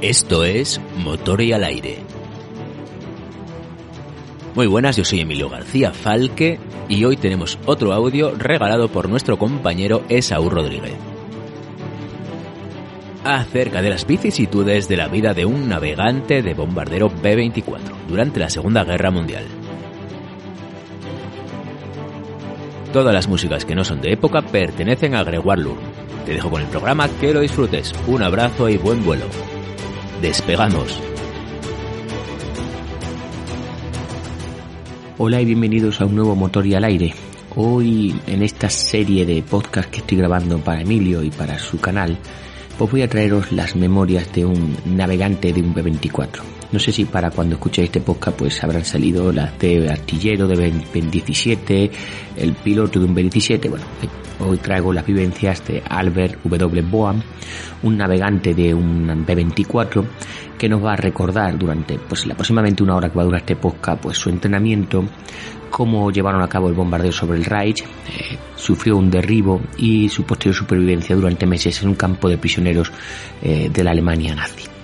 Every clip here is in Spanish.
Esto es Motor y al aire. Muy buenas, yo soy Emilio García Falque y hoy tenemos otro audio regalado por nuestro compañero Esaú Rodríguez. Acerca de las vicisitudes de la vida de un navegante de bombardero B-24 durante la Segunda Guerra Mundial. Todas las músicas que no son de época pertenecen a Gregoire Lourdes. Te dejo con el programa, que lo disfrutes. Un abrazo y buen vuelo. Despegamos. Hola y bienvenidos a un nuevo Motor y al aire. Hoy en esta serie de podcast que estoy grabando para Emilio y para su canal, pues voy a traeros las memorias de un navegante de un B-24. No sé si para cuando escuchéis este podcast pues habrán salido las de artillero de B-17, el piloto de un B-17, bueno, hoy traigo las vivencias de Albert W. Boam, un navegante de un B-24 que nos va a recordar durante pues aproximadamente una hora que va a durar este podcast pues su entrenamiento, cómo llevaron a cabo el bombardeo sobre el Reich, eh, sufrió un derribo y su posterior supervivencia durante meses en un campo de prisioneros eh, de la Alemania nazi.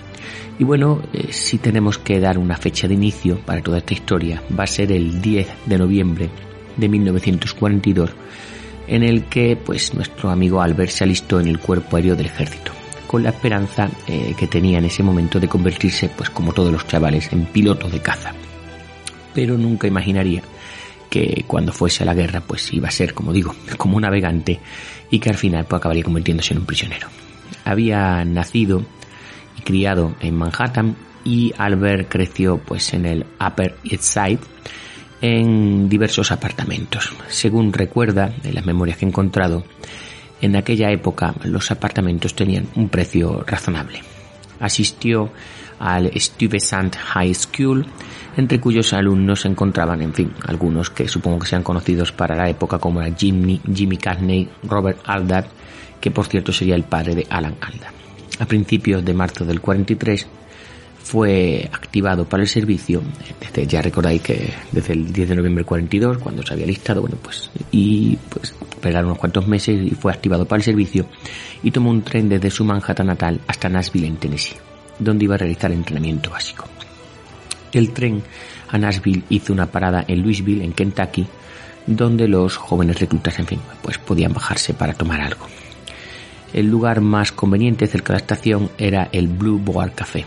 Y bueno, eh, si tenemos que dar una fecha de inicio para toda esta historia, va a ser el 10 de noviembre de 1942, en el que pues nuestro amigo Albert se alistó en el cuerpo aéreo del ejército, con la esperanza eh, que tenía en ese momento de convertirse, pues como todos los chavales, en piloto de caza. Pero nunca imaginaría que cuando fuese a la guerra, pues iba a ser, como digo, como un navegante y que al final pues, acabaría convirtiéndose en un prisionero. Había nacido criado en Manhattan y Albert creció pues en el Upper East Side en diversos apartamentos. Según recuerda en las memorias que he encontrado, en aquella época los apartamentos tenían un precio razonable. Asistió al Stuyvesant High School, entre cuyos alumnos se encontraban, en fin, algunos que supongo que sean conocidos para la época como Jimmy, Jimmy Cagney, Robert Aldar, que por cierto sería el padre de Alan Aldar. A principios de marzo del 43 fue activado para el servicio, desde, ya recordáis que desde el 10 de noviembre del 42, cuando se había listado, bueno, pues, y pues esperaron unos cuantos meses y fue activado para el servicio y tomó un tren desde su Manhattan natal hasta Nashville en Tennessee, donde iba a realizar entrenamiento básico. El tren a Nashville hizo una parada en Louisville, en Kentucky, donde los jóvenes reclutas, en fin, pues podían bajarse para tomar algo. El lugar más conveniente cerca de la estación era el Blue Boar Café.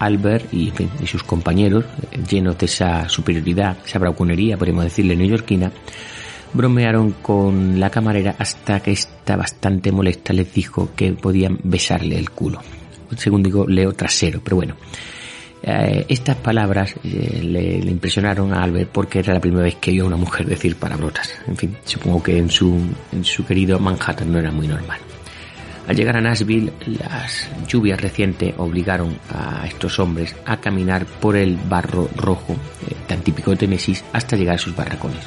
Albert y, sus compañeros, llenos de esa superioridad, esa bravuconería, podríamos decirle, neoyorquina, bromearon con la camarera hasta que esta bastante molesta les dijo que podían besarle el culo. Según digo, leo trasero, pero bueno. Eh, estas palabras eh, le, impresionaron a Albert porque era la primera vez que oyó a una mujer decir palabrotas. En fin, supongo que en su, en su querido Manhattan no era muy normal. Al llegar a Nashville, las lluvias recientes obligaron a estos hombres a caminar por el barro rojo, eh, tan típico de Tennessee, hasta llegar a sus barracones.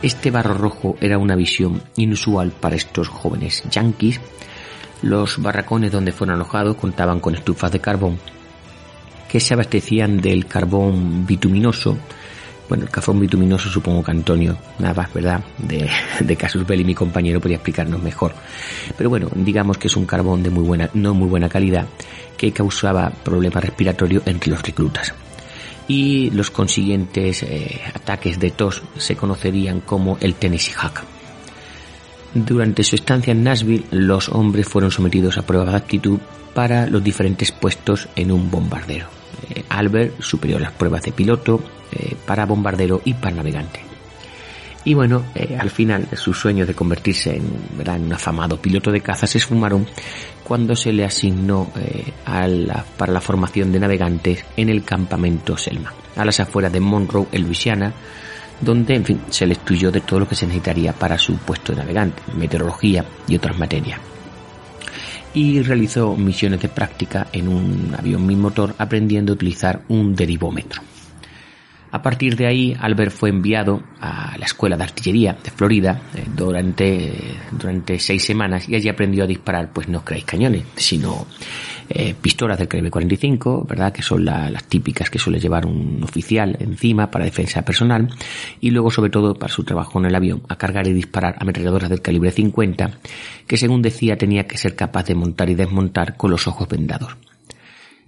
Este barro rojo era una visión inusual para estos jóvenes yanquis. Los barracones donde fueron alojados contaban con estufas de carbón que se abastecían del carbón bituminoso. Bueno, el carbón bituminoso supongo que Antonio Navas, ¿verdad? De, de Casus Belli, mi compañero, podría explicarnos mejor. Pero bueno, digamos que es un carbón de muy buena, no muy buena calidad, que causaba problemas respiratorios entre los reclutas. Y los consiguientes eh, ataques de tos se conocerían como el Tennessee Hack. Durante su estancia en Nashville, los hombres fueron sometidos a pruebas de aptitud para los diferentes puestos en un bombardero. Eh, Albert superó las pruebas de piloto, eh, para bombardero y para navegante. Y bueno, eh, al final sus sueños de convertirse en, un afamado piloto de caza se esfumaron cuando se le asignó para la formación de navegantes en el campamento Selma, a las afueras de Monroe, en Luisiana, donde, en fin, se le instruyó de todo lo que se necesitaría para su puesto de navegante, meteorología y otras materias. Y realizó misiones de práctica en un avión motor aprendiendo a utilizar un derivómetro. A partir de ahí, Albert fue enviado a la Escuela de Artillería de Florida eh, durante, durante seis semanas y allí aprendió a disparar, pues no creáis cañones, sino eh, pistolas del Calibre 45, ¿verdad? Que son las típicas que suele llevar un oficial encima para defensa personal. Y luego, sobre todo, para su trabajo en el avión, a cargar y disparar ametralladoras del calibre 50, que según decía tenía que ser capaz de montar y desmontar con los ojos vendados.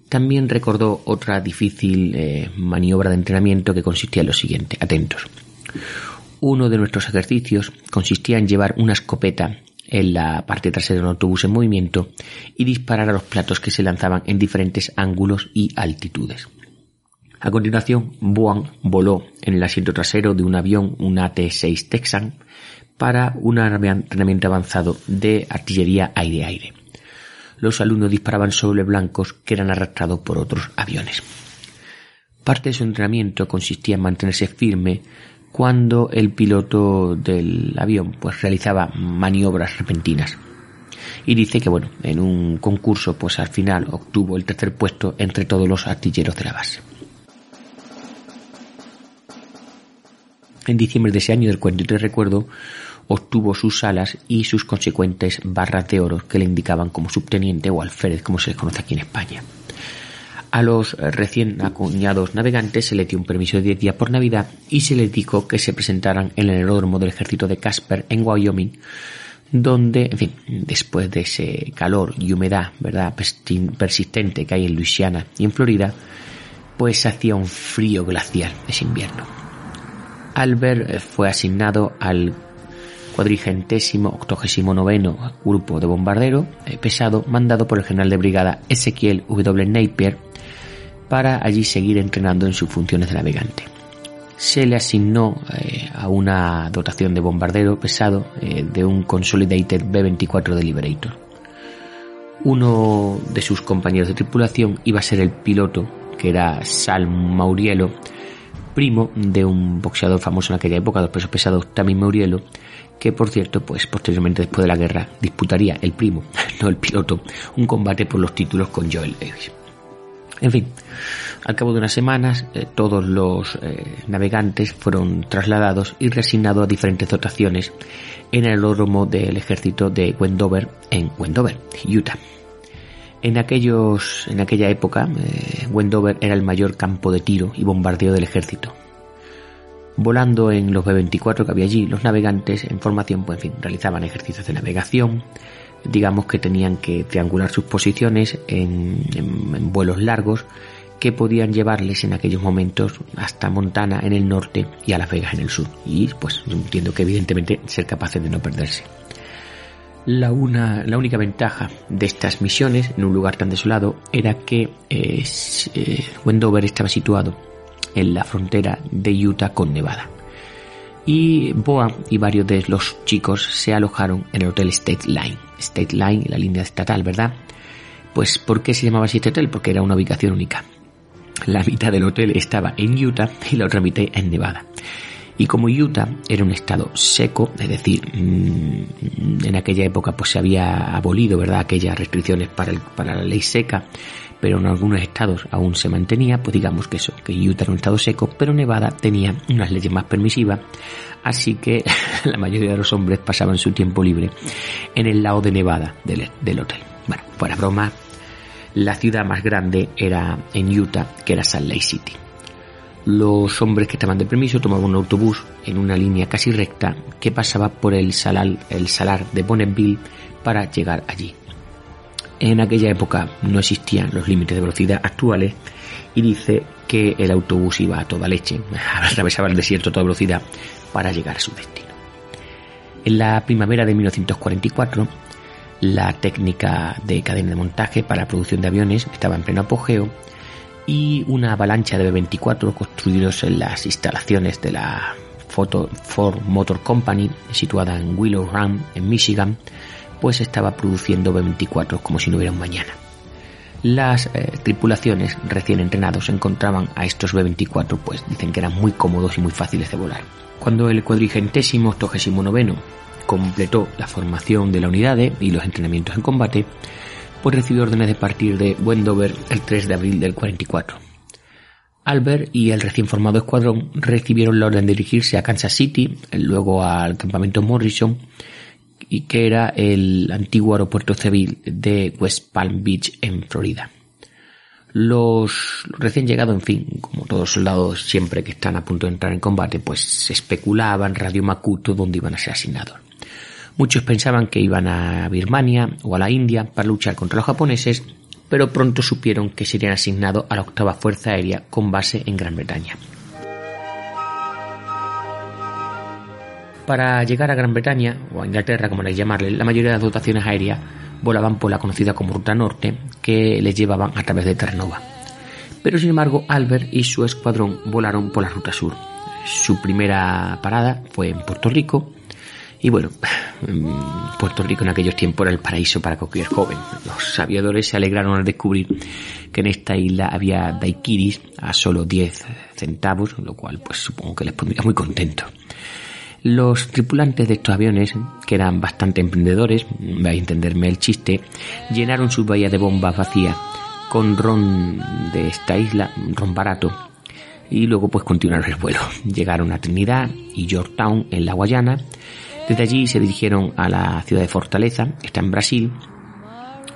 También recordó otra difícil eh, maniobra de entrenamiento que consistía en lo siguiente. Atentos. Uno de nuestros ejercicios consistía en llevar una escopeta en la parte trasera de un autobús en movimiento y disparar a los platos que se lanzaban en diferentes ángulos y altitudes. A continuación, Boan voló en el asiento trasero de un avión, un AT-6 Texan, para un entrenamiento avanzado de artillería aire-aire. Los alumnos disparaban sobre blancos que eran arrastrados por otros aviones. Parte de su entrenamiento consistía en mantenerse firme cuando el piloto del avión pues realizaba maniobras repentinas. Y dice que bueno, en un concurso pues al final obtuvo el tercer puesto entre todos los artilleros de la base. En diciembre de ese año del 43 recuerdo, obtuvo sus alas y sus consecuentes barras de oro que le indicaban como subteniente o alférez, como se les conoce aquí en España. A los recién acuñados navegantes se les dio un permiso de 10 días por Navidad y se les dijo que se presentaran en el aeródromo del ejército de Casper en Wyoming, donde, en fin, después de ese calor y humedad, ¿verdad?, persistente que hay en Luisiana y en Florida, pues hacía un frío glacial ese invierno. Albert fue asignado al cuadrigentésimo octogésimo noveno grupo de bombardero eh, pesado mandado por el general de brigada Ezequiel W. Napier para allí seguir entrenando en sus funciones de navegante. Se le asignó eh, a una dotación de bombardero pesado eh, de un Consolidated B-24 de Liberator. Uno de sus compañeros de tripulación iba a ser el piloto, que era Sal Maurielo, primo de un boxeador famoso en aquella época, dos pesos pesados, Tammy Maurielo, que por cierto, pues posteriormente después de la guerra disputaría el primo, no el piloto, un combate por los títulos con Joel Davis. En fin, al cabo de unas semanas, eh, todos los eh, navegantes fueron trasladados y reasignados a diferentes dotaciones en el aeródromo del ejército de Wendover, en Wendover, Utah. En, aquellos, en aquella época, eh, Wendover era el mayor campo de tiro y bombardeo del ejército. Volando en los B-24 que había allí, los navegantes en formación, pues en fin, realizaban ejercicios de navegación, digamos que tenían que triangular sus posiciones en, vuelos largos que podían llevarles en aquellos momentos hasta Montana en el norte y a Las Vegas en el sur. Y pues entiendo que evidentemente ser capaces de no perderse. La, una, la única ventaja de estas misiones en un lugar tan desolado era que eh, eh, Wendover estaba situado en la frontera de Utah con Nevada y Boa y varios de los chicos se alojaron en el hotel State Line. State Line, la línea estatal, ¿verdad? Pues ¿por qué se llamaba así este hotel? Porque era una ubicación única. La mitad del hotel estaba en Utah y la otra mitad en Nevada. Y como Utah era un estado seco, es decir, mm, en aquella época pues se había abolido, ¿verdad?, aquellas restricciones para, para la ley seca, pero en algunos estados aún se mantenía, pues digamos que eso, que Utah era un estado seco, pero Nevada tenía unas leyes más permisivas, así que la mayoría de los hombres pasaban su tiempo libre en el lado de Nevada del, hotel. Bueno, fuera broma, la ciudad más grande era en Utah, que era Salt Lake City. Los hombres que estaban de permiso tomaban un autobús en una línea casi recta que pasaba por el salar de Bonneville para llegar allí. En aquella época no existían los límites de velocidad actuales y dice que el autobús iba a toda leche, atravesaba el desierto a toda velocidad para llegar a su destino. En la primavera de 1944, la técnica de cadena de montaje para producción de aviones estaba en pleno apogeo y una avalancha de B-24 construidos en las instalaciones de la Ford Motor Company situada en Willow Run, en Michigan, pues estaba produciendo B-24 como si no hubiera un mañana. Las eh, tripulaciones recién entrenados encontraban a estos B-24, pues dicen que eran muy cómodos y muy fáciles de volar. Cuando el cuadrigentésimo octogésimo noveno completó la formación de la unidad y los entrenamientos en combate, pues recibió órdenes de partir de Wendover el 3 de abril del 44. Albert y el recién formado escuadrón recibieron la orden de dirigirse a Kansas City, luego al campamento Morrison y que era el antiguo aeropuerto civil de West Palm Beach en Florida. Los recién llegados, en fin, como todos los soldados siempre que están a punto de entrar en combate, pues se especulaban Radio Makuto dónde iban a ser asignados. Muchos pensaban que iban a Birmania o a la India para luchar contra los japoneses, pero pronto supieron que serían asignados a la octava Fuerza Aérea con base en Gran Bretaña. Para llegar a Gran Bretaña, o a Inglaterra como les llamarle, la mayoría de las dotaciones aéreas volaban por la conocida como Ruta Norte, que les llevaban a través de Terranova. Pero sin embargo, Albert y su escuadrón volaron por la Ruta Sur. Su primera parada fue en Puerto Rico, y bueno, Puerto Rico en aquellos tiempos era el paraíso para cualquier joven. Los aviadores se alegraron al descubrir que en esta isla había daiquiris a solo 10 centavos, lo cual pues supongo que les pondría muy contentos. Los tripulantes de estos aviones, que eran bastante emprendedores, va a entenderme el chiste, llenaron sus bahías de bombas vacías con ron de esta isla, ron barato, y luego pues continuaron el vuelo. Llegaron a Trinidad y Yorktown en la Guayana. Desde allí se dirigieron a la ciudad de Fortaleza, está en Brasil.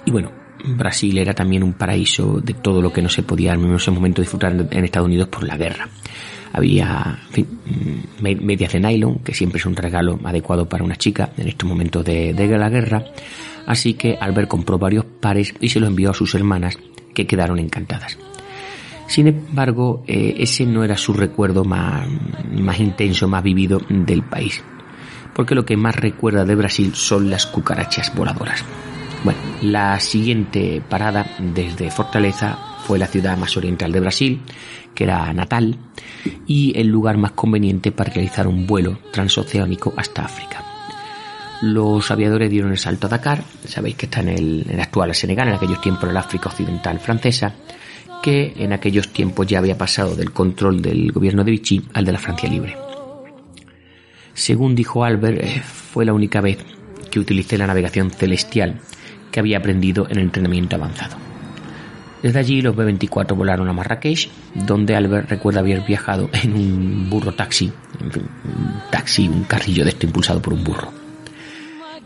Y bueno, Brasil era también un paraíso de todo lo que no se podía en ese momento disfrutar en Estados Unidos por la guerra. Había medias de nylon, que siempre es un regalo adecuado para una chica en estos momentos de, la guerra. Así que Albert compró varios pares y se los envió a sus hermanas, que quedaron encantadas. Sin embargo, eh, ese no era su recuerdo más, más intenso, más vivido del país. Porque lo que más recuerda de Brasil son las cucarachas voladoras. Bueno, la siguiente parada desde Fortaleza fue la ciudad más oriental de Brasil, que era Natal, y el lugar más conveniente para realizar un vuelo transoceánico hasta África. Los aviadores dieron el salto a Dakar, sabéis que está en el, actual Senegal, en aquellos tiempos el África Occidental francesa, que en aquellos tiempos ya había pasado del control del gobierno de Vichy al de la Francia Libre. Según dijo Albert, eh, fue la única vez que utilicé la navegación celestial que había aprendido en el entrenamiento avanzado. Desde allí los B-24 volaron a Marrakech, donde Albert recuerda haber viajado en un burro taxi, en fin, un taxi, un carrillo de esto impulsado por un burro.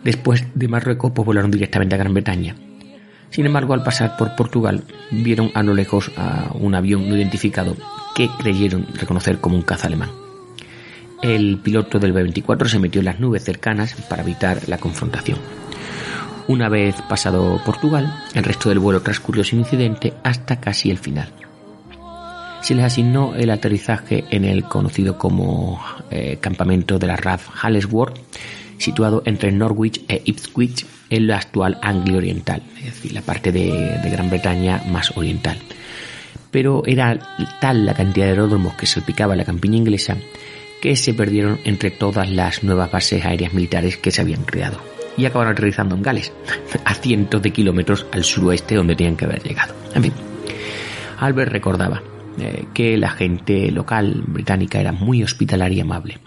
Después de Marruecos, pues volaron directamente a Gran Bretaña. Sin embargo, al pasar por Portugal, vieron a lo lejos a un avión no identificado que creyeron reconocer como un caza alemán. El piloto del B-24 se metió en las nubes cercanas para evitar la confrontación. Una vez pasado Portugal, el resto del vuelo transcurrió sin incidente hasta casi el final. Se les asignó el aterrizaje en el conocido como eh, campamento de la RAF Hallesworth, situado entre Norwich e Ipswich en la actual Anglia Oriental, es decir, la parte de, de Gran Bretaña más oriental. Pero era tal la cantidad de aeródromos que salpicaba la campiña inglesa que se perdieron entre todas las nuevas bases aéreas militares que se habían creado y acabaron aterrizando en Gales, a cientos de kilómetros al suroeste donde tenían que haber llegado. En fin, Albert recordaba eh, que la gente local británica era muy hospitalaria y amable.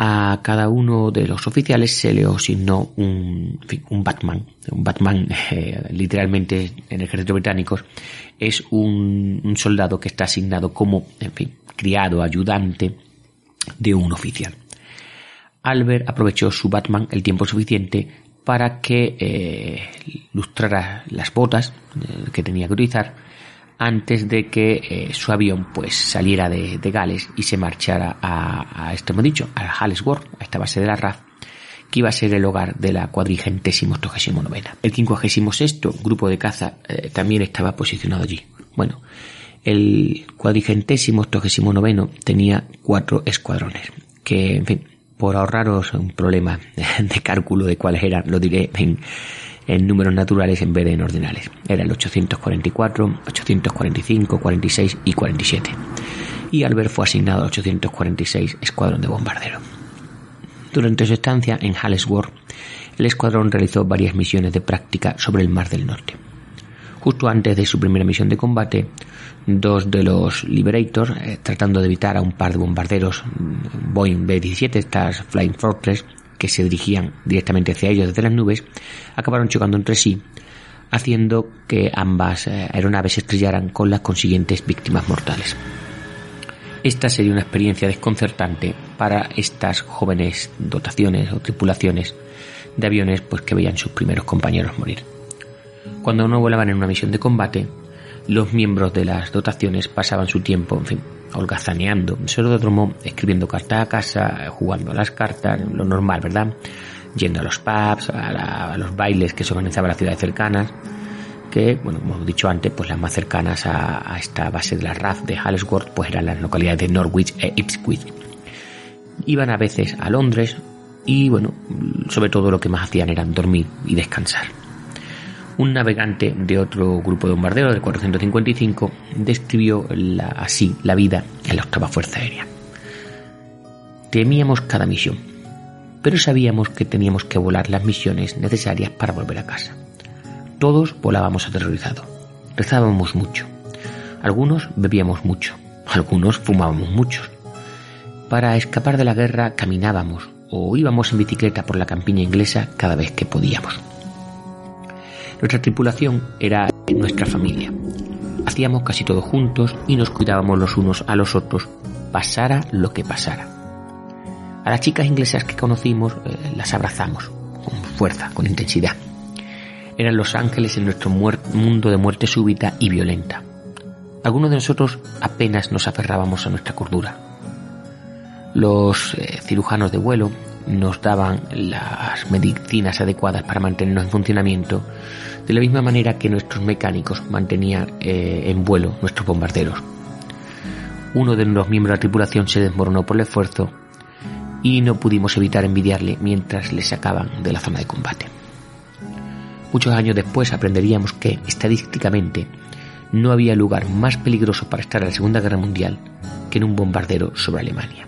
A cada uno de los oficiales se le asignó un, un Batman. Un Batman, eh, literalmente en el ejército británico, es un, un soldado que está asignado como, en fin, criado, ayudante de un oficial. Albert aprovechó su Batman el tiempo suficiente para que eh, lustrara las botas eh, que tenía que utilizar antes de que eh, su avión pues saliera de, Gales y se marchara a, a esto hemos dicho, a Hallesworth, a esta base de la RAF, que iba a ser el hogar de la cuadrigentésimo octogésimo novena. El quincuagésimo sexto grupo de caza también estaba posicionado allí. Bueno, el cuadrigentésimo octogésimo noveno tenía cuatro escuadrones, que en fin, por ahorraros un problema de cálculo de cuáles eran, lo diré en, números naturales en vez de en ordinales. Era el 844, 845, 46 y 47. Y Albert fue asignado al 846 Escuadrón de Bombardero. Durante su estancia en Hallesworth, el escuadrón realizó varias misiones de práctica sobre el Mar del Norte. Justo antes de su primera misión de combate, dos de los Liberators, eh, tratando de evitar a un par de bombarderos mm, Boeing B-17, estas Flying Fortress, que se dirigían directamente hacia ellos desde las nubes, acabaron chocando entre sí, haciendo que ambas eh, aeronaves se estrellaran con las consiguientes víctimas mortales. Esta sería una experiencia desconcertante para estas jóvenes dotaciones o tripulaciones de aviones pues que veían sus primeros compañeros morir. Cuando no volaban en una misión de combate, los miembros de las dotaciones pasaban su tiempo, en fin, holgazaneando en escribiendo cartas a casa, jugando a las cartas, lo normal, ¿verdad? Yendo a los pubs, a, los bailes que se organizaban en las ciudades cercanas, que, bueno, como hemos dicho antes, pues las más cercanas a, esta base de la RAF de Hallsworth, pues eran las localidades de Norwich e Ipswich. Iban a veces a Londres y, bueno, sobre todo lo que más hacían era dormir y descansar. Un navegante de otro grupo de bombarderos del 455 describió así la vida en la octava Fuerza Aérea. Temíamos cada misión, pero sabíamos que teníamos que volar las misiones necesarias para volver a casa. Todos volábamos aterrorizados. Rezábamos mucho. Algunos bebíamos mucho. Algunos fumábamos muchos. Para escapar de la guerra caminábamos o íbamos en bicicleta por la campiña inglesa cada vez que podíamos. Nuestra tripulación era nuestra familia. Hacíamos casi todo juntos y nos cuidábamos los unos a los otros, pasara lo que pasara. A las chicas inglesas que conocimos eh, las abrazamos, con fuerza, con intensidad eran los ángeles en nuestro mundo de muerte súbita y violenta. Algunos de nosotros apenas nos aferrábamos a nuestra cordura. Los eh, cirujanos de vuelo nos daban las medicinas adecuadas para mantenernos en funcionamiento, de la misma manera que nuestros mecánicos mantenían eh, en vuelo nuestros bombarderos. Uno de los miembros de la tripulación se desmoronó por el esfuerzo y no pudimos evitar envidiarle mientras le sacaban de la zona de combate. Muchos años después aprenderíamos que, estadísticamente, no había lugar más peligroso para estar en la Segunda Guerra Mundial que en un bombardero sobre Alemania.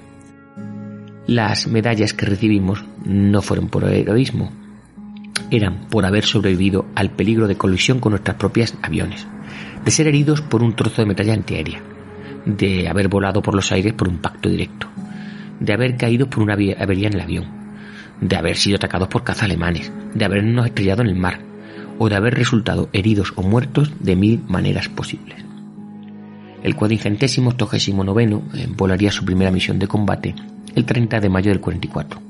Las medallas que recibimos no fueron por heroísmo, eran por haber sobrevivido al peligro de colisión con nuestros propios aviones, de ser heridos por un trozo de metralla antiaérea, de haber volado por los aires por un pacto directo, de haber caído por una avería en el avión, de haber sido atacados por cazas alemanes, de habernos estrellado en el mar, o de haber resultado heridos o muertos de mil maneras posibles. El cuadrigentésimo octogésimo noveno eh, volaría su primera misión de combate el 30 de mayo del 44.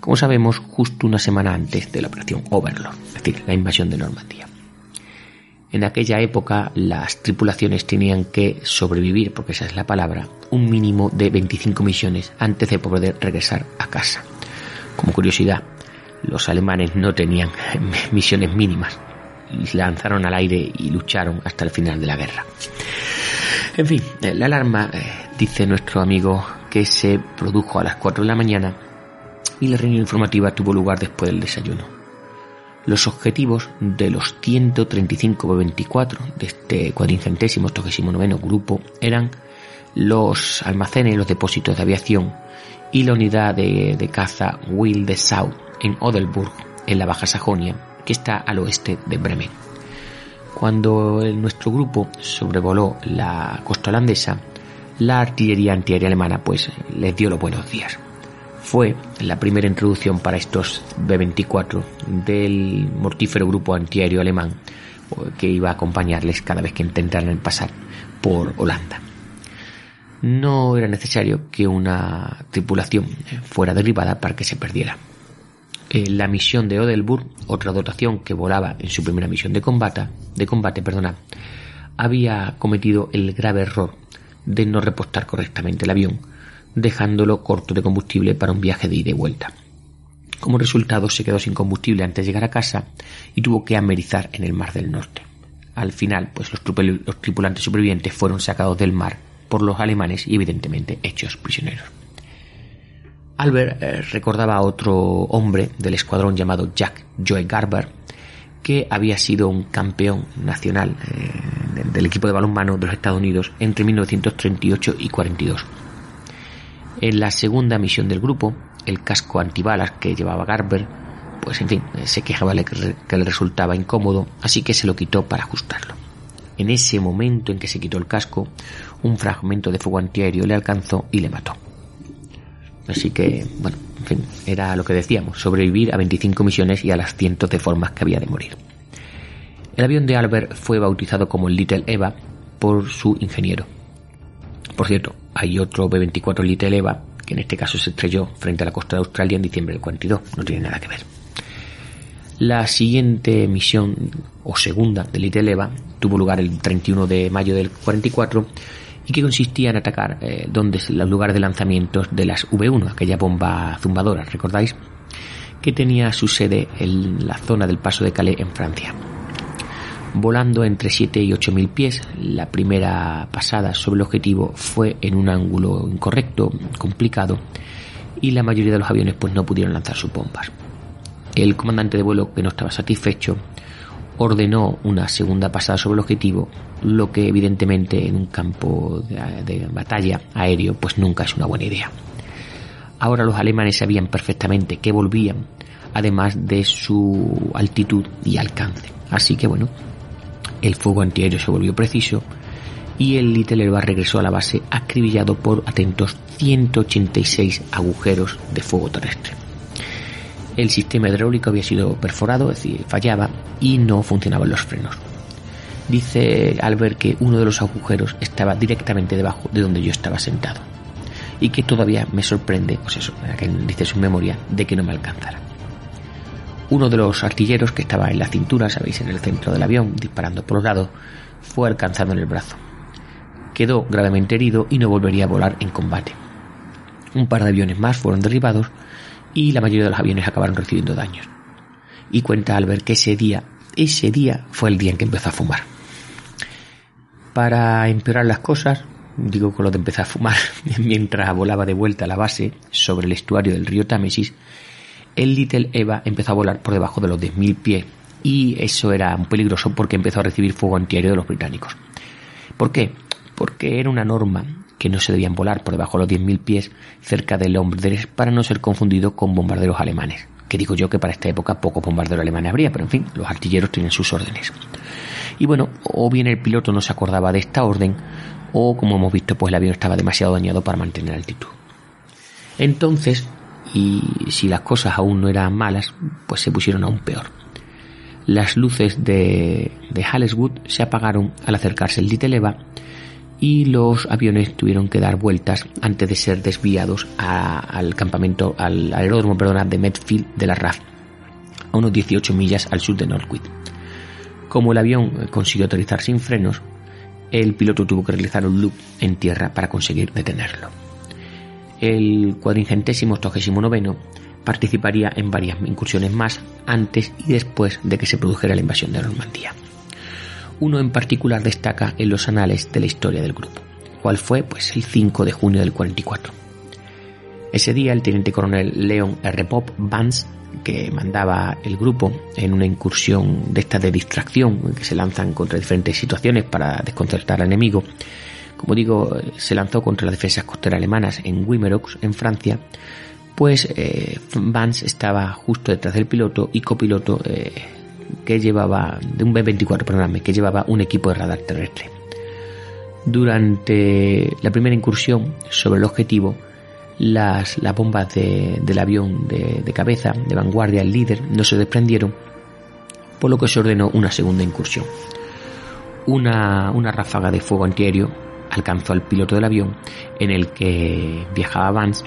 Como sabemos, justo una semana antes de la operación Overlord, es decir, la invasión de Normandía. En aquella época las tripulaciones tenían que sobrevivir, porque esa es la palabra, un mínimo de 25 misiones antes de poder regresar a casa. Como curiosidad, los alemanes no tenían misiones mínimas y lanzaron al aire y lucharon hasta el final de la guerra. En fin, eh, la alarma, eh, dice nuestro amigo, que se produjo a las 4 de la mañana y la reunión informativa tuvo lugar después del desayuno. Los objetivos de los 135 B-24 de este cuadrincentésimo, noveno grupo eran los almacenes, los depósitos de aviación y la unidad de, de caza Will de Sau en Odelburg, en la Baja Sajonia, que está al oeste de Bremen. Cuando nuestro grupo sobrevoló la costa holandesa, la artillería antiaérea alemana pues les dio los buenos días. Fue la primera introducción para estos B-24 del mortífero grupo antiaéreo alemán que iba a acompañarles cada vez que intentaran pasar por Holanda. No era necesario que una tripulación fuera derribada para que se perdiera. Eh, la misión de Odelburg, otra dotación que volaba en su primera misión de combate, de combate perdona, había cometido el grave error de no repostar correctamente el avión, dejándolo corto de combustible para un viaje de ida y vuelta. Como resultado se quedó sin combustible antes de llegar a casa y tuvo que amerizar en el Mar del Norte. Al final, pues los, tripulantes supervivientes fueron sacados del mar por los alemanes y evidentemente hechos prisioneros. Albert eh, recordaba a otro hombre del escuadrón llamado Jack Joe Garber, que había sido un campeón nacional eh, del equipo de balonmano de los Estados Unidos entre 1938 y 42. En la segunda misión del grupo, el casco antibalas que llevaba Garber, pues en fin, eh, se quejaba que le resultaba incómodo, así que se lo quitó para ajustarlo. En ese momento en que se quitó el casco, un fragmento de fuego antiaéreo le alcanzó y le mató. Así que, bueno, en fin, era lo que decíamos, sobrevivir a 25 misiones y a las cientos de formas que había de morir. El avión de Albert fue bautizado como Little Eva por su ingeniero. Por cierto, hay otro B-24 Little Eva, que en este caso se estrelló frente a la costa de Australia en diciembre del 42, no tiene nada que ver. La siguiente misión, o segunda, de Little Eva, tuvo lugar el 31 de mayo del 44 y que consistía en atacar eh, donde los lugares de lanzamientos de las V1, aquella bomba zumbadora, ¿recordáis? Que tenía su sede en la zona del paso de Calais en Francia. Volando entre 7 y 8 mil pies, la primera pasada sobre el objetivo fue en un ángulo incorrecto, complicado, y la mayoría de los aviones pues no pudieron lanzar sus bombas. El comandante de vuelo, que no estaba satisfecho, ordenó una segunda pasada sobre el objetivo, lo que evidentemente en un campo de, batalla aéreo pues nunca es una buena idea. Ahora los alemanes sabían perfectamente que volvían, además de su altitud y alcance. Así que bueno, el fuego antiaéreo se volvió preciso y el Little Elba regresó a la base acribillado por atentos 186 agujeros de fuego terrestre el sistema hidráulico había sido perforado, es decir, fallaba y no funcionaban los frenos. Dice Albert que uno de los agujeros estaba directamente debajo de donde yo estaba sentado y que todavía me sorprende, pues eso, dice su memoria, de que no me alcanzara. Uno de los artilleros que estaba en la cintura, sabéis, en el centro del avión, disparando por los lados, fue alcanzado en el brazo. Quedó gravemente herido y no volvería a volar en combate. Un par de aviones más fueron derribados y la mayoría de los aviones acabaron recibiendo daños. Y cuenta Albert que ese día, ese día fue el día en que empezó a fumar. Para empeorar las cosas, digo con lo de empezar a fumar, mientras volaba de vuelta a la base sobre el estuario del río Támesis, el Little Eva empezó a volar por debajo de los 10.000 pies y eso era peligroso porque empezó a recibir fuego antiaéreo de los británicos. ¿Por qué? Porque era una norma que no se debían volar por debajo de los 10.000 pies cerca del Londres para no ser confundido con bombarderos alemanes. Que digo yo que para esta época poco bombardero alemanes habría, pero en fin, los artilleros tienen sus órdenes. Y bueno, o bien el piloto no se acordaba de esta orden, o como hemos visto, pues el avión estaba demasiado dañado para mantener altitud. Entonces, y si las cosas aún no eran malas, pues se pusieron aún peor. Las luces de, de Halleswood se apagaron al acercarse el Diteleva y los aviones tuvieron que dar vueltas antes de ser desviados al campamento, al aeródromo perdona, de Medfield de la RAF, a unos 18 millas al sur de Northwood. Como el avión consiguió aterrizar sin frenos, el piloto tuvo que realizar un loop en tierra para conseguir detenerlo. El cuadringentésimo octogésimo noveno participaría en varias incursiones más antes y después de que se produjera la invasión de Normandía uno en particular destaca en los anales de la historia del grupo, cual fue pues el 5 de junio del 44. Ese día el teniente coronel Leon R. Pop Vance, que mandaba el grupo en una incursión de esta de distracción, que se lanzan contra diferentes situaciones para desconcertar al enemigo, como digo, se lanzó contra las defensas costeras alemanas en Wimerox, en Francia, pues eh, Vance estaba justo detrás del piloto y copiloto eh, que llevaba, de un B-24, perdóname, que llevaba un equipo de radar terrestre. Durante la primera incursión sobre el objetivo, las, las bombas del avión de, cabeza, de vanguardia, el líder, no se desprendieron, por lo que se ordenó una segunda incursión. Una, una ráfaga de fuego antiaéreo alcanzó al piloto del avión en el que viajaba Vance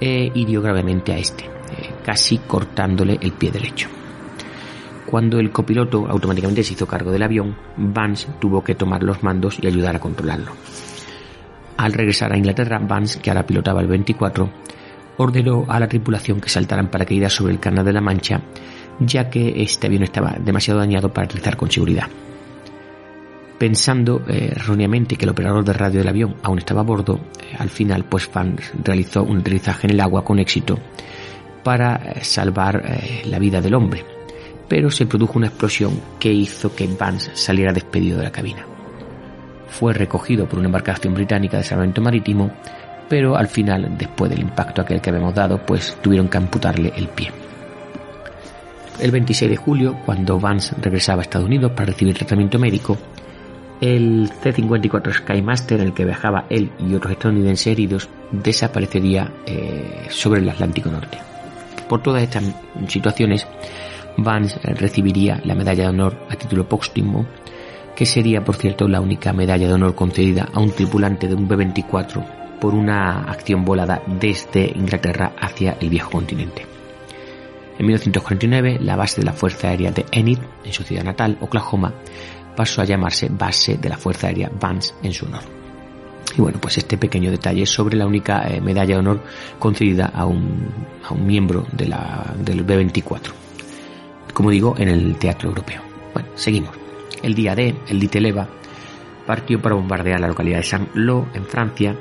e hirió gravemente a este, eh, casi cortándole el pie derecho. Cuando el copiloto automáticamente se hizo cargo del avión, Vance tuvo que tomar los mandos y ayudar a controlarlo. Al regresar a Inglaterra, Vance, que ahora pilotaba el 24, ordenó a la tripulación que saltaran paracaídas sobre el Canal de la Mancha, ya que este avión estaba demasiado dañado para aterrizar con seguridad. Pensando eh, erróneamente que el operador de radio del avión aún estaba a bordo, eh, al final pues Vance realizó un aterrizaje en el agua con éxito para eh, salvar la vida del hombre pero se produjo una explosión que hizo que Vance saliera despedido de la cabina. Fue recogido por una embarcación británica de salvamento marítimo, pero al final, después del impacto aquel que habíamos dado, pues tuvieron que amputarle el pie. El 26 de julio, cuando Vance regresaba a Estados Unidos para recibir tratamiento médico, el C-54 Skymaster, en el que viajaba él y otros estadounidenses heridos, desaparecería eh, sobre el Atlántico Norte. Por todas estas situaciones, Vance recibiría la medalla de honor a título póstumo, que sería, por cierto, la única medalla de honor concedida a un tripulante de un B-24 por una acción volada desde Inglaterra hacia el viejo continente. En 1949, la base de la Fuerza Aérea de Enid, en su ciudad natal, Oklahoma, pasó a llamarse Base de la Fuerza Aérea Vance en su honor. Y bueno, pues este pequeño detalle sobre la única eh, medalla de honor concedida a un, a un miembro de la, del B-24. Como digo, en el teatro europeo. Bueno, seguimos. El día D, el Little Eva partió para bombardear la localidad de Saint-Lô, en Francia.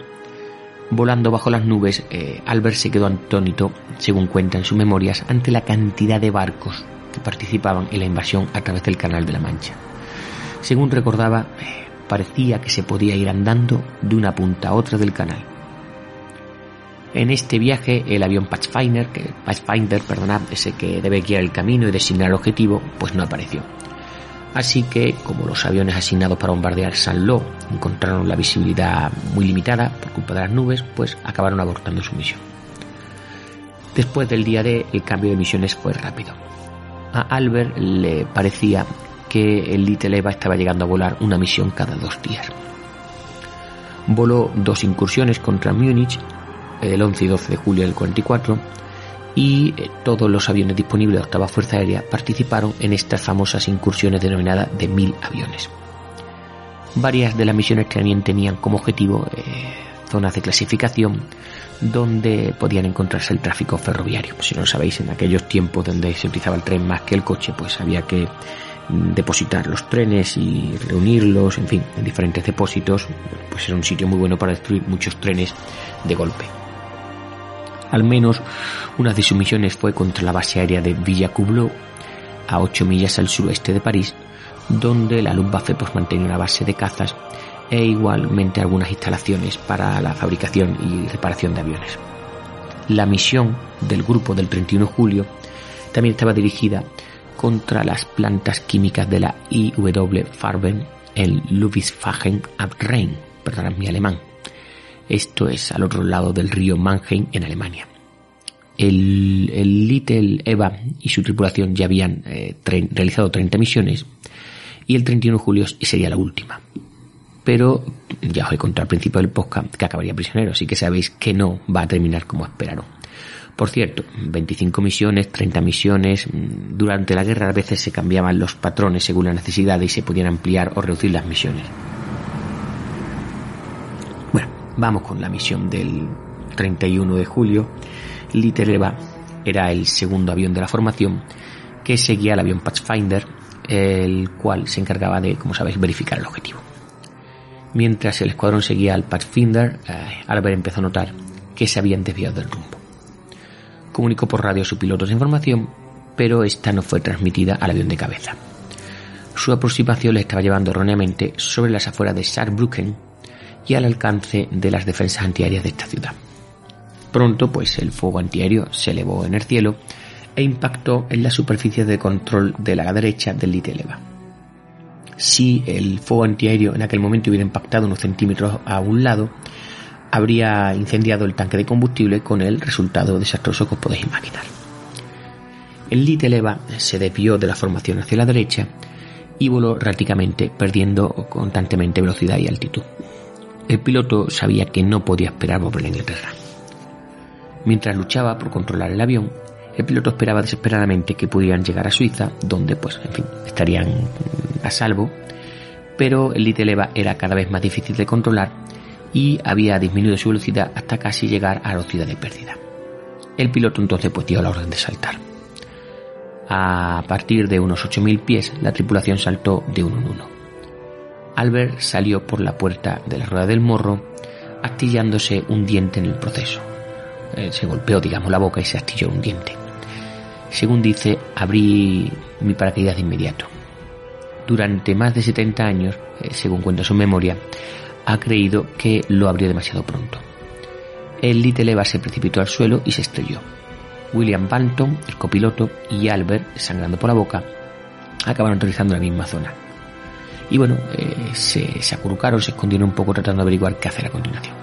Volando bajo las nubes, eh, Albert se quedó atónito, según cuenta en sus memorias, ante la cantidad de barcos que participaban en la invasión a través del Canal de la Mancha. Según recordaba, eh, parecía que se podía ir andando de una punta a otra del canal. En este viaje, el avión Pathfinder, que, Pathfinder ese que debe guiar el camino y designar el objetivo, pues no apareció. Así que, como los aviones asignados para bombardear Saint-Lô encontraron la visibilidad muy limitada por culpa de las nubes, pues acabaron abortando su misión. Después del día D, el cambio de misiones fue rápido. A Albert le parecía que el Little Eva estaba llegando a volar una misión cada dos días. Voló dos incursiones contra Múnich el 11 y 12 de julio del 44 y eh, todos los aviones disponibles de octava Fuerza Aérea participaron en estas famosas incursiones denominadas de mil aviones. Varias de las misiones también tenían como objetivo eh, zonas de clasificación donde podían encontrarse el tráfico ferroviario. Si no lo sabéis, en aquellos tiempos donde se utilizaba el tren más que el coche, pues había que mm, depositar los trenes y reunirlos, en fin, en diferentes depósitos, pues era un sitio muy bueno para destruir muchos trenes de golpe. Al menos una de sus misiones fue contra la base aérea de Villa Cublot, a 8 millas al suroeste de París, donde la Luftwaffe pues, mantenía una base de cazas e igualmente algunas instalaciones para la fabricación y reparación de aviones. La misión del grupo del 31 de julio también estaba dirigida contra las plantas químicas de la IW Farben en Ludwigshafen am Rhein, perdonad mi alemán, esto es al otro lado del río Mannheim en Alemania. El, Little Eva y su tripulación ya habían eh, realizado 30 misiones y el 31 de julio sería la última. Pero ya os he contado al principio del podcast que acabaría prisionero, así que sabéis que no va a terminar como esperaron. Por cierto, 25 misiones, 30 misiones. Mm, durante la guerra a veces se cambiaban los patrones según la necesidad y se podían ampliar o reducir las misiones. Vamos con la misión del 31 de julio. Little Eva era el segundo avión de la formación que seguía al avión Pathfinder, el cual se encargaba de, como sabéis, verificar el objetivo. Mientras el escuadrón seguía al Pathfinder, eh, Albert empezó a notar que se habían desviado del rumbo. Comunicó por radio a su piloto de información, pero esta no fue transmitida al avión de cabeza. Su aproximación le estaba llevando erróneamente sobre las afueras de Saarbrücken, y al alcance de las defensas antiaéreas de esta ciudad. Pronto, pues el fuego antiaéreo se elevó en el cielo e impactó en la superficie de control de la derecha del Little Eva. Si el fuego antiaéreo en aquel momento hubiera impactado unos centímetros a un lado, habría incendiado el tanque de combustible con el resultado desastroso que os podéis imaginar. El Little Eva se desvió de la formación hacia la derecha y voló erráticamente, perdiendo constantemente velocidad y altitud. El piloto sabía que no podía esperar volver a Inglaterra. Mientras luchaba por controlar el avión, el piloto esperaba desesperadamente que pudieran llegar a Suiza, donde, pues, en fin, estarían a salvo, pero el Little Eva era cada vez más difícil de controlar y había disminuido su velocidad hasta casi llegar a la velocidad de pérdida. El piloto entonces pues dio la orden de saltar. A partir de unos 8.000 pies, la tripulación saltó de uno en uno. Albert salió por la puerta de la rueda del morro, astillándose un diente en el proceso. Eh, se golpeó, digamos, la boca y se astilló un diente. Según dice, abrí mi paracaídas de inmediato. Durante más de 70 años, eh, según cuenta su memoria, ha creído que lo abrió demasiado pronto. El Little se precipitó al suelo y se estrelló. William Banton, el copiloto, y Albert, sangrando por la boca, acabaron aterrizando la misma zona y bueno, eh, se, se acurrucaron, se escondieron un poco tratando de averiguar qué hacer a continuación.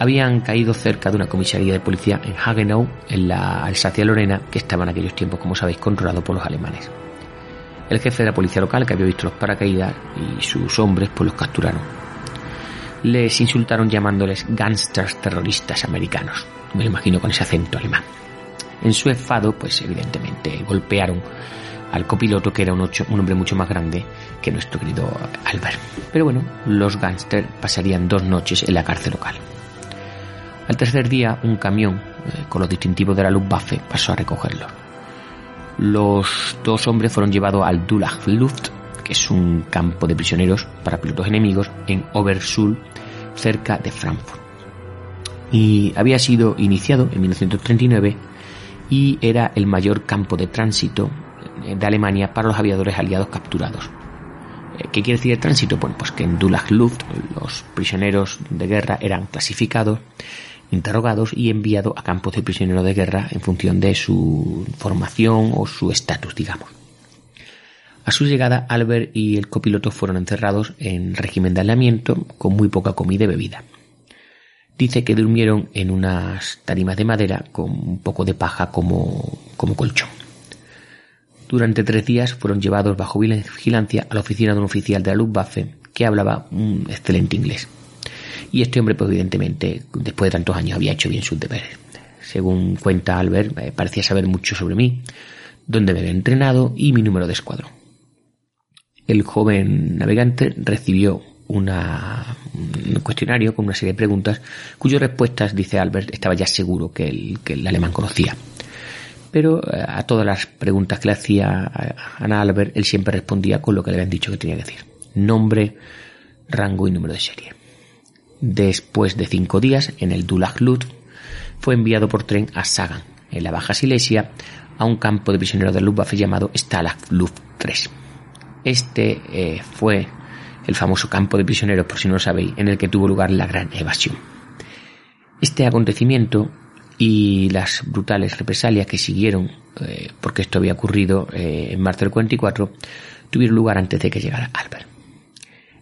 Habían caído cerca de una comisaría de policía en Hagenau, en la Alsacia-Lorena, que estaba en aquellos tiempos, como sabéis, controlado por los alemanes. El jefe de la policía local, que había visto los paracaídas, y sus hombres, pues los capturaron. Les insultaron llamándoles gangsters terroristas americanos. Me lo imagino con ese acento alemán. En su enfado, pues evidentemente golpearon al copiloto que era un, un, hombre mucho más grande que nuestro querido Albert. Pero bueno, los gángsters pasarían dos noches en la cárcel local. Al tercer día, un camión eh, con los distintivos de la Luftwaffe pasó a recogerlo. Los dos hombres fueron llevados al Dulag Luft, que es un campo de prisioneros para pilotos enemigos en Obersul, cerca de Frankfurt. Y había sido iniciado en 1939 y era el mayor campo de tránsito de Alemania para los aviadores aliados capturados. Eh, ¿Qué quiere decir el tránsito? Bueno, pues que en Dulag Luft los prisioneros de guerra eran clasificados interrogados y enviados a campos de prisioneros de guerra en función de su formación o su estatus, digamos. A su llegada, Albert y el copiloto fueron encerrados en régimen de aislamiento con muy poca comida y bebida. Dice que durmieron en unas tarimas de madera con un poco de paja como, como colchón. Durante tres días fueron llevados bajo vigilancia a la oficina de un oficial de la Luftwaffe que hablaba un excelente inglés. Y este hombre, pues evidentemente, después de tantos años había hecho bien sus deberes. Según cuenta Albert, eh, parecía saber mucho sobre mí, dónde me había entrenado y mi número de escuadrón. El joven navegante recibió un cuestionario con una serie de preguntas cuyas respuestas, dice Albert, estaba ya seguro que el alemán conocía. Pero eh, a todas las preguntas que le hacía a Ana Albert, él siempre respondía con lo que le habían dicho que tenía que decir. Nombre, rango y número de serie. Después de cinco días, en el Dulaglut, fue enviado por tren a Sagan, en la Baja Silesia, a un campo de prisioneros de Luftwaffe llamado Stalag Luft 3. Este eh, fue el famoso campo de prisioneros, por si no lo sabéis, en el que tuvo lugar la gran evasión. Este acontecimiento y las brutales represalias que siguieron, eh, porque esto había ocurrido eh, en marzo del 44, tuvieron lugar antes de que llegara Albert.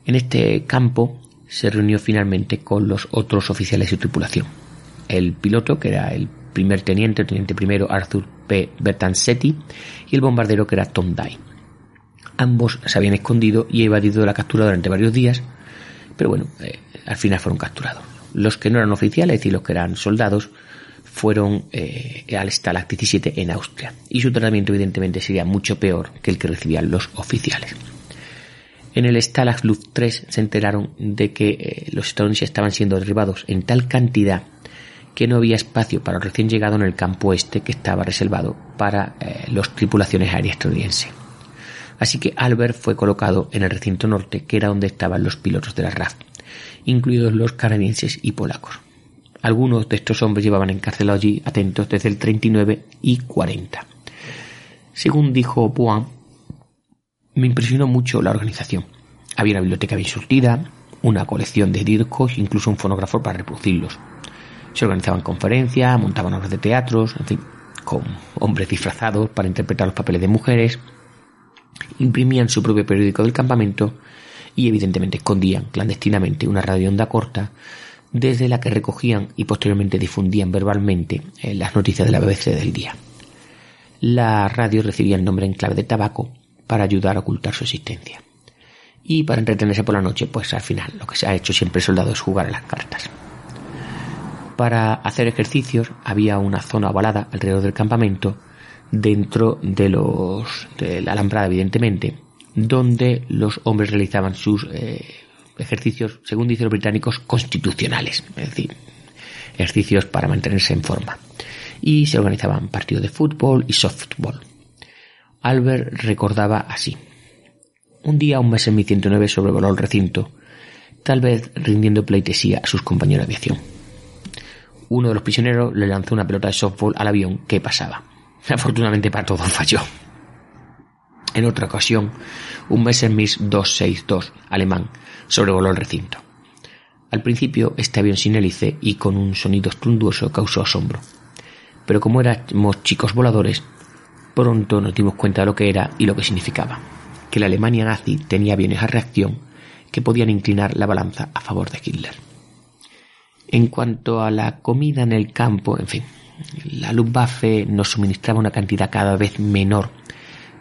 En este campo se reunió finalmente con los otros oficiales de tripulación. El piloto, que era el primer teniente, el teniente primero Arthur P. Bertansetti, y el bombardero, que era Tom Dye. Ambos se habían escondido y evadido la captura durante varios días, pero bueno, eh, al final fueron capturados. Los que no eran oficiales y los que eran soldados fueron eh, al Stalag 17 en Austria, y su tratamiento evidentemente sería mucho peor que el que recibían los oficiales. En el Stalag Luft 3 se enteraron de que eh, los estadounidenses estaban siendo derribados en tal cantidad que no había espacio para los recién llegados en el campo este que estaba reservado para eh, las tripulaciones aéreas estadounidenses. Así que Albert fue colocado en el recinto norte, que era donde estaban los pilotos de la RAF, incluidos los canadienses y polacos. Algunos de estos hombres llevaban encarcelados allí atentos desde el 39 y 40. Según dijo Poin, me impresionó mucho la organización. Había una biblioteca bien surtida, una colección de discos, incluso un fonógrafo para reproducirlos. Se organizaban conferencias, montaban obras de teatros, en fin, con hombres disfrazados para interpretar los papeles de mujeres, imprimían su propio periódico del campamento y evidentemente escondían clandestinamente una radio onda corta desde la que recogían y posteriormente difundían verbalmente eh, las noticias de la BBC del día. La radio recibía el nombre en clave de tabaco para ayudar a ocultar su existencia. Y para entretenerse por la noche, pues al final lo que se ha hecho siempre soldado es jugar a las cartas. Para hacer ejercicios había una zona ovalada alrededor del campamento, dentro de los de la alambrada evidentemente, donde los hombres realizaban sus eh, ejercicios, según dicen los británicos, constitucionales, es decir, ejercicios para mantenerse en forma. Y se organizaban partidos de fútbol y softball. Albert recordaba así. Un día un mes en mi 109 sobrevoló el recinto, tal vez rindiendo pleitesía a sus compañeros de aviación. Uno de los prisioneros le lanzó una pelota de softball al avión que pasaba. Afortunadamente para todos falló. En otra ocasión, un Messerschmitt 262 alemán sobrevoló el recinto. Al principio, este avión sin hélice y con un sonido estruendoso causó asombro. Pero como éramos chicos voladores, Pronto nos dimos cuenta de lo que era y lo que significaba, que la Alemania nazi tenía aviones a reacción que podían inclinar la balanza a favor de Hitler. En cuanto a la comida en el campo, en fin, la Luftwaffe nos suministraba una cantidad cada vez menor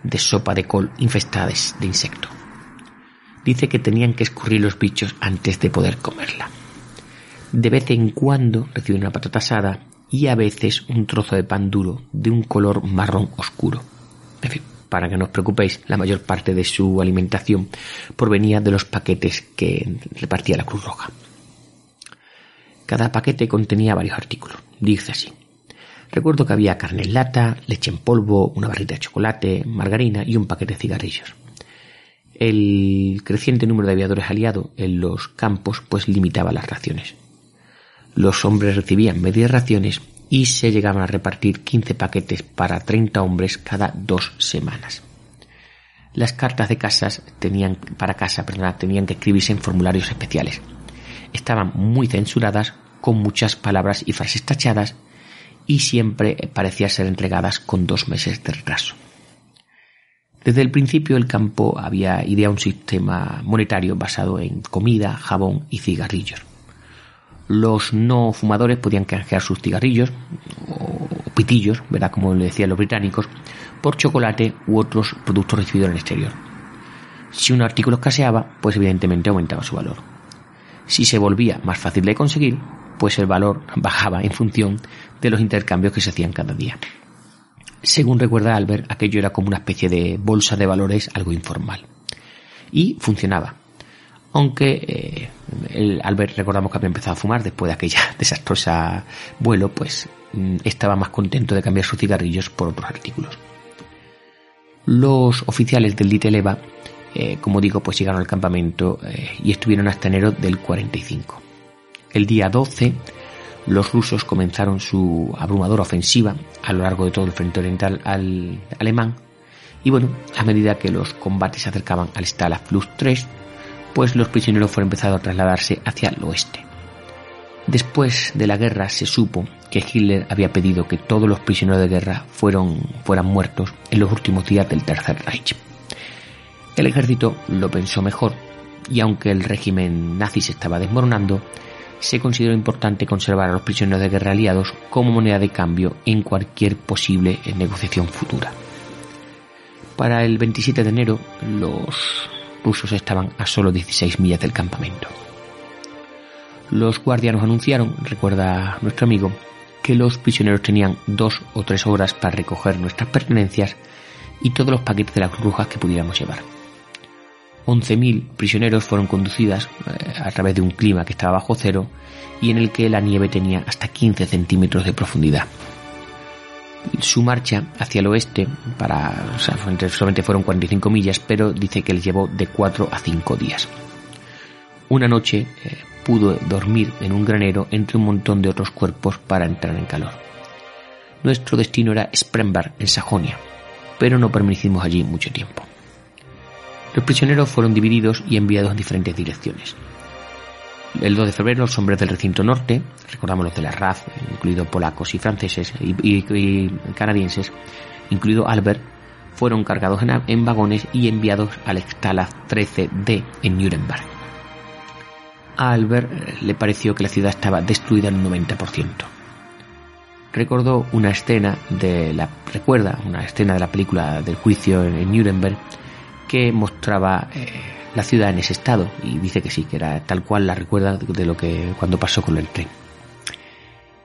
de sopa de col infestada de insectos. Dice que tenían que escurrir los bichos antes de poder comerla. De vez en cuando reciben una patata asada y a veces un trozo de pan duro de un color marrón oscuro. En fin, para que no os preocupéis, la mayor parte de su alimentación provenía de los paquetes que repartía la Cruz Roja. Cada paquete contenía varios artículos. Dice así. Recuerdo que había carne en lata, leche en polvo, una barrita de chocolate, margarina y un paquete de cigarrillos. El creciente número de aviadores aliados en los campos pues limitaba las raciones. Los hombres recibían medias raciones y se llegaban a repartir 15 paquetes para 30 hombres cada dos semanas. Las cartas de casas tenían, para casa tenían que escribirse en formularios especiales. Estaban muy censuradas, con muchas palabras y frases tachadas, y siempre parecían ser entregadas con dos meses de retraso. Desde el principio el campo había ideado un sistema monetario basado en comida, jabón y cigarrillos. Los no fumadores podían canjear sus cigarrillos o pitillos, ¿verdad? Como le decían los británicos, por chocolate u otros productos recibidos en el exterior. Si un artículo escaseaba, pues evidentemente aumentaba su valor. Si se volvía más fácil de conseguir, pues el valor bajaba en función de los intercambios que se hacían cada día. Según recuerda Albert, aquello era como una especie de bolsa de valores algo informal. Y funcionaba. Aunque eh, Albert recordamos que había empezado a fumar después de aquella desastrosa vuelo, pues mm, estaba más contento de cambiar sus cigarrillos por otros artículos. Los oficiales del Little Eva, eh, como digo, pues llegaron al campamento eh, y estuvieron hasta enero del 45. El día 12 los rusos comenzaron su abrumadora ofensiva a lo largo de todo el frente oriental al alemán y bueno, a medida que los combates se acercaban al Stalag Plus 3, pues los prisioneros fueron empezando a trasladarse hacia el oeste. Después de la guerra se supo que Hitler había pedido que todos los prisioneros de guerra fueron, fueran muertos en los últimos días del Tercer Reich. El ejército lo pensó mejor y aunque el régimen nazi se estaba desmoronando, se consideró importante conservar a los prisioneros de guerra aliados como moneda de cambio en cualquier posible negociación futura. Para el 27 de enero, los rusos estaban a solo 16 millas del campamento. Los guardianos anunciaron, recuerda nuestro amigo, que los prisioneros tenían dos o tres horas para recoger nuestras pertenencias y todos los paquetes de las brujas que pudiéramos llevar. 11.000 prisioneros fueron conducidas eh, a través de un clima que estaba bajo cero y en el que la nieve tenía hasta 15 centímetros de profundidad. Su marcha hacia el oeste, para, solamente fueron 45 millas, pero dice que les llevó de 4 a 5 días. Una noche eh, pudo dormir en un granero entre un montón de otros cuerpos para entrar en calor. Nuestro destino era Spremberg, en Sajonia, pero no permanecimos allí mucho tiempo. Los prisioneros fueron divididos y enviados en diferentes direcciones. El 2 de febrero los hombres del recinto norte, recordamos los de la RAF, incluidos polacos y franceses y, canadienses, incluido Albert, fueron cargados en, vagones y enviados al Stalag 13D en Nuremberg. A Albert eh, le pareció que la ciudad estaba destruida en un 90%. Recordó una escena de la recuerda una escena de la película del juicio en Nuremberg que mostraba eh, la ciudad en ese estado y dice que sí, que era tal cual la recuerda de lo que cuando pasó con el tren.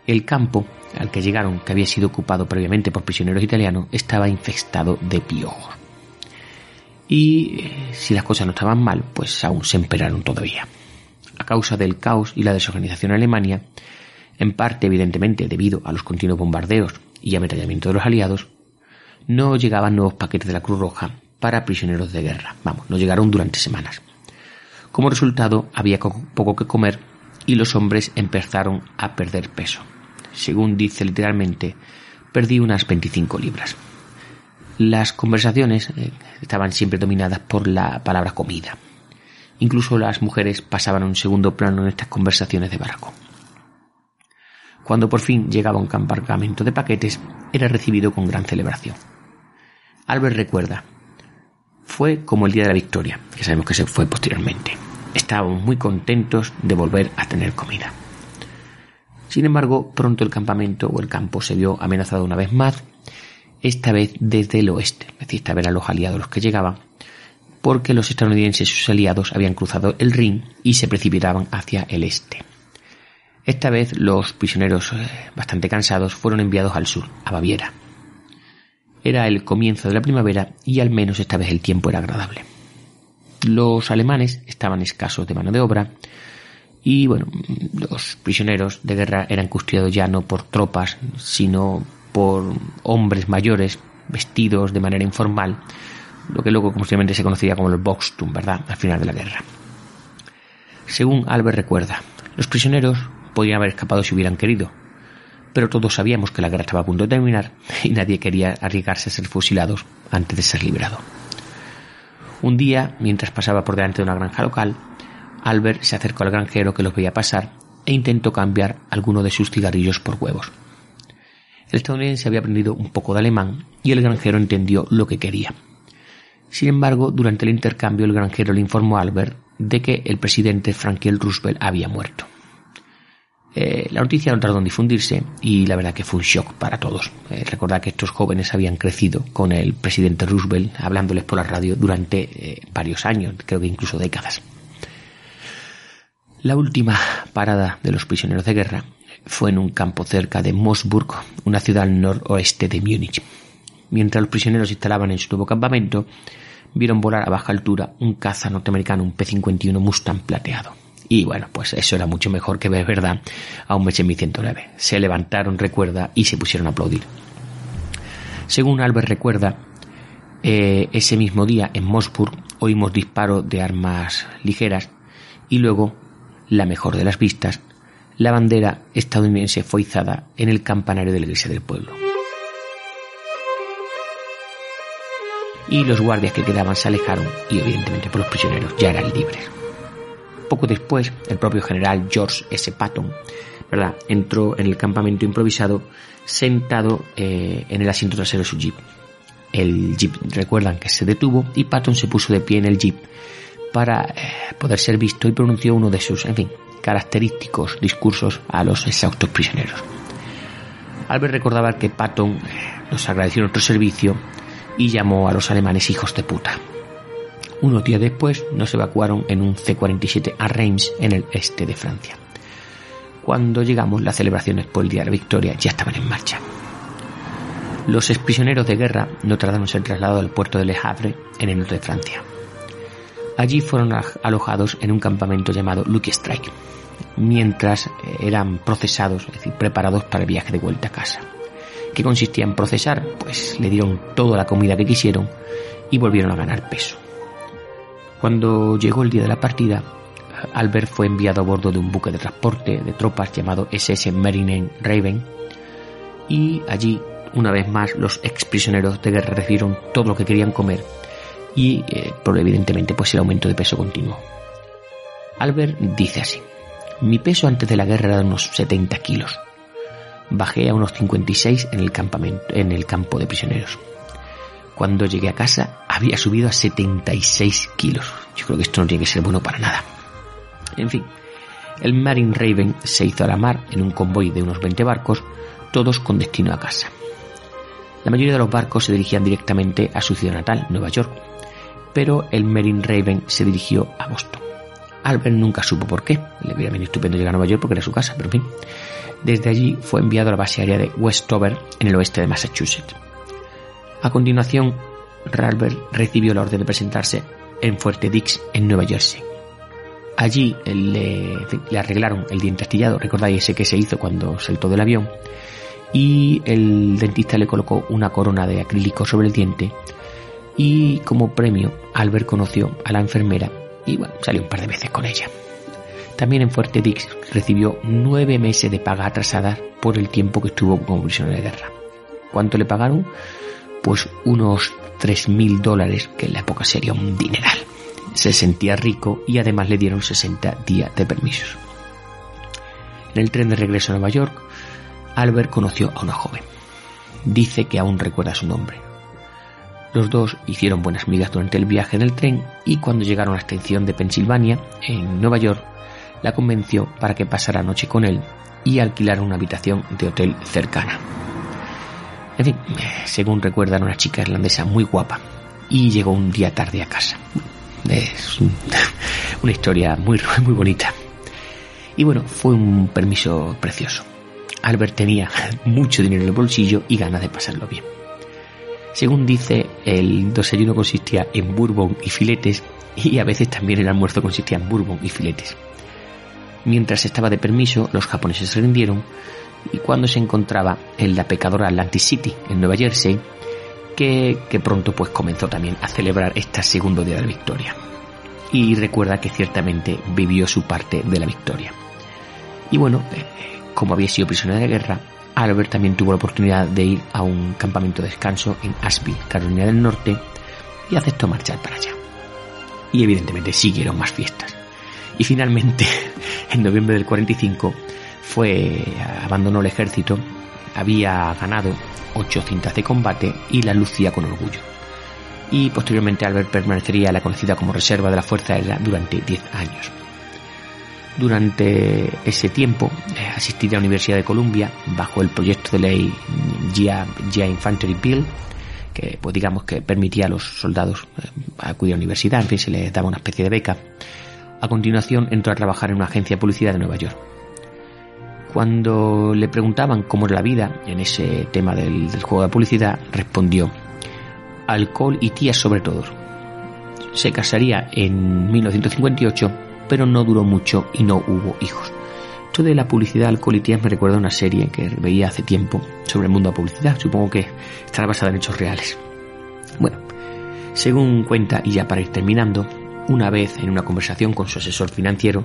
El campo al que llegaron, que había sido ocupado previamente por prisioneros italianos, estaba infestado de piojos. Y eh, si las cosas no estaban mal, pues aún se emperaron todavía. A causa del caos y la desorganización en Alemania, en parte evidentemente debido a los continuos bombardeos y ametrallamiento de los aliados, no llegaban nuevos paquetes de la Cruz Roja para prisioneros de guerra. Vamos, no llegaron durante semanas. Como resultado, había poco que comer y los hombres empezaron a perder peso. Según dice literalmente, perdí unas 25 libras. Las conversaciones eh, estaban siempre dominadas por la palabra comida. Incluso las mujeres pasaban un segundo plano en estas conversaciones de barco. Cuando por fin llegaba un campamento de paquetes, era recibido con gran celebración. Albert recuerda, fue como el día de la victoria, que sabemos que se fue posteriormente. Estábamos muy contentos de volver a tener comida. Sin embargo, pronto el campamento o el campo se vio amenazado una vez más, esta vez desde el oeste, es decir, esta eran los aliados los que llegaban, porque los estadounidenses y sus aliados habían cruzado el Rin y se precipitaban hacia el este. Esta vez los prisioneros, eh, bastante cansados, fueron enviados al sur, a Baviera. Era el comienzo de la primavera y al menos esta vez el tiempo era agradable. Los alemanes estaban escasos de mano de obra y bueno, los prisioneros de guerra eran custodiados ya no por tropas, sino por hombres mayores vestidos de manera informal, lo que luego posiblemente se conocía como el Boxtum, ¿verdad?, al final de la guerra. Según Albert recuerda, los prisioneros podían haber escapado si hubieran querido, pero todos sabíamos que la guerra estaba a punto de terminar y nadie quería arriesgarse a ser fusilados antes de ser liberado. Un día, mientras pasaba por delante de una granja local, Albert se acercó al granjero que los veía pasar e intentó cambiar alguno de sus cigarrillos por huevos. El estadounidense había aprendido un poco de alemán y el granjero entendió lo que quería. Sin embargo, durante el intercambio el granjero le informó a Albert de que el presidente Franklin Roosevelt había muerto. Eh, la noticia no tardó en difundirse y la verdad que fue un shock para todos. Eh, recordad que estos jóvenes habían crecido con el presidente Roosevelt hablándoles por la radio durante eh, varios años, creo que incluso décadas. La última parada de los prisioneros de guerra fue en un campo cerca de Moosburg, una ciudad al noroeste de Múnich. Mientras los prisioneros instalaban en su nuevo campamento, vieron volar a baja altura un caza norteamericano, un P-51 Mustang plateado. Y bueno, pues eso era mucho mejor que ver, ¿verdad?, a un MH-109. Se levantaron, recuerda, y se pusieron a aplaudir. Según Albert recuerda, eh, ese mismo día en Moosburg oímos disparos de armas ligeras y luego la mejor de las vistas, la bandera estadounidense fue izada en el campanario de la iglesia del pueblo. Y los guardias que quedaban se alejaron y evidentemente por los prisioneros ya eran libres. Poco después, el propio general George S. Patton ¿verdad? entró en el campamento improvisado sentado eh, en el asiento trasero de su jeep. El jeep, recuerdan que se detuvo y Patton se puso de pie en el jeep para eh, poder ser visto y pronunció uno de sus, en fin, característicos discursos a los exhaustos prisioneros. Albert recordaba que Patton eh, los agradeció nuestro servicio y llamó a los alemanes hijos de puta. Unos días después nos evacuaron en un C-47 a Reims en el este de Francia. Cuando llegamos las celebraciones por el Día de la Victoria ya estaban en marcha. Los exprisioneros de guerra no tardaron en ser trasladados al puerto de Le Havre en el norte de Francia. Allí fueron alojados en un campamento llamado Lucky Strike, mientras eh, eran procesados, es decir, preparados para el viaje de vuelta a casa. ¿Qué consistía en procesar? Pues le dieron toda la comida que quisieron y volvieron a ganar peso. Cuando llegó el día de la partida, Albert fue enviado a bordo de un buque de transporte de tropas llamado SS Marine Raven y allí, una vez más, los ex prisioneros de guerra recibieron todo lo que querían comer y eh, evidentemente pues el aumento de peso continuo. Albert dice así, mi peso antes de la guerra era de unos 70 kilos. Bajé a unos 56 en el, campamento, en el campo de prisioneros. Cuando llegué a casa había subido a 76 kilos. Yo creo que esto no tiene que ser bueno para nada. En fin, el Marine Raven se hizo a la mar en un convoy de unos 20 barcos, todos con destino a casa. La mayoría de los barcos se dirigían directamente a su ciudad natal, Nueva York, pero el Marine Raven se dirigió a Boston. Albert nunca supo por qué, le hubiera venido estupendo llegar a Nueva York porque era su casa, pero en fin. Desde allí fue enviado a la base aérea de Westover, en el oeste de Massachusetts. A continuación, Albert recibió la orden de presentarse en Fuerte Dix, en Nueva Jersey. Allí le, le arreglaron el diente astillado, recordáis ese que se hizo cuando saltó del avión, y el dentista le colocó una corona de acrílico sobre el diente y como premio Albert conoció a la enfermera y bueno, salió un par de veces con ella. También en Fuerte Dix recibió nueve meses de paga atrasada por el tiempo que estuvo como prisionero de guerra. ¿Cuánto le pagaron? Pues unos tres mil dólares, que en la época sería un dineral. Se sentía rico y además le dieron 60 días de permisos. En el tren de regreso a Nueva York, Albert conoció a una joven. Dice que aún recuerda su nombre, los dos hicieron buenas migas durante el viaje en el tren y cuando llegaron a la estación de Pensilvania, en Nueva York, la convenció para que pasara noche con él y alquilara una habitación de hotel cercana. En fin, según recuerdan, una chica irlandesa muy guapa y llegó un día tarde a casa. Es una historia muy, muy bonita. Y bueno, fue un permiso precioso. Albert tenía mucho dinero en el bolsillo y ganas de pasarlo bien. Según dice, el desayuno consistía en bourbon y filetes y a veces también el almuerzo consistía en bourbon y filetes. Mientras estaba de permiso, los japoneses se rindieron y cuando se encontraba en la pecadora Atlantic City, en Nueva Jersey, que, pronto pues comenzó también a celebrar este segundo día de la victoria. Y recuerda que ciertamente vivió su parte de la victoria. Y bueno, eh, como había sido prisionero de guerra, Albert también tuvo la oportunidad de ir a un campamento de descanso en Asheville, Carolina del Norte, y aceptó marchar para allá. Y evidentemente siguieron más fiestas. Y finalmente, en noviembre del 45, fue, abandonó el ejército, había ganado ocho cintas de combate y la lucía con orgullo. Y posteriormente Albert permanecería la conocida como reserva de la Fuerza Aérea durante 10 años. Durante ese tiempo eh, asistiría a la Universidad de Columbia bajo el proyecto de ley GIA, Infantry Bill, que pues digamos que permitía a los soldados eh, acudir a la universidad, en fin, se les daba una especie de beca. A continuación entró a trabajar en una agencia de publicidad de Nueva York. Cuando le preguntaban cómo era la vida en ese tema del, del juego de publicidad, respondió, alcohol y tías sobre todo. Se casaría en 1958 pero no duró mucho y no hubo hijos. Esto de la publicidad alcoholitías me recuerda a una serie que veía hace tiempo sobre el mundo de la publicidad. Supongo que estará basada en hechos reales. Bueno, según cuenta, y ya para ir terminando, una vez en una conversación con su asesor financiero,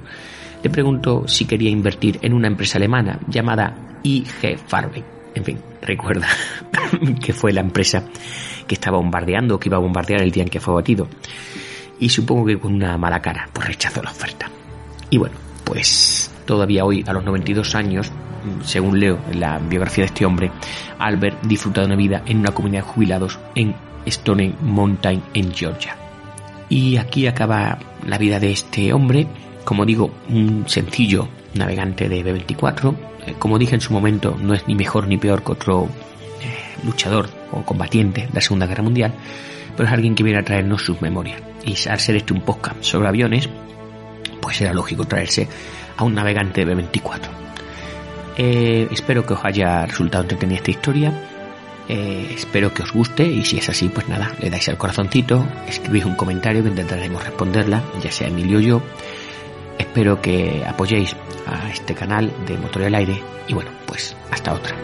le preguntó si quería invertir en una empresa alemana llamada IG Farben. En fin, recuerda que fue la empresa que estaba bombardeando, que iba a bombardear el día en que fue batido y supongo que con una mala cara, pues rechazó la oferta. Y bueno, pues todavía hoy, a los 92 años, según leo la biografía de este hombre, Albert disfruta de una vida en una comunidad de jubilados en Stone Mountain, en Georgia. Y aquí acaba la vida de este hombre, como digo, un sencillo navegante de B-24. Eh, como dije en su momento, no es ni mejor ni peor que otro eh, luchador o combatiente de la Segunda Guerra Mundial, pero es alguien que viene a traernos sus memorias. Y al ser este un podcast sobre aviones, pues era lógico traerse a un navegante de B-24. Eh, espero que os haya resultado entretenida esta historia. Espero que os guste y si es así, pues nada, le dais al corazoncito, escribís un comentario que intentaremos responderla, ya sea Emilio o yo. Espero que apoyéis a este canal de Motor al Aire y bueno, pues hasta otra.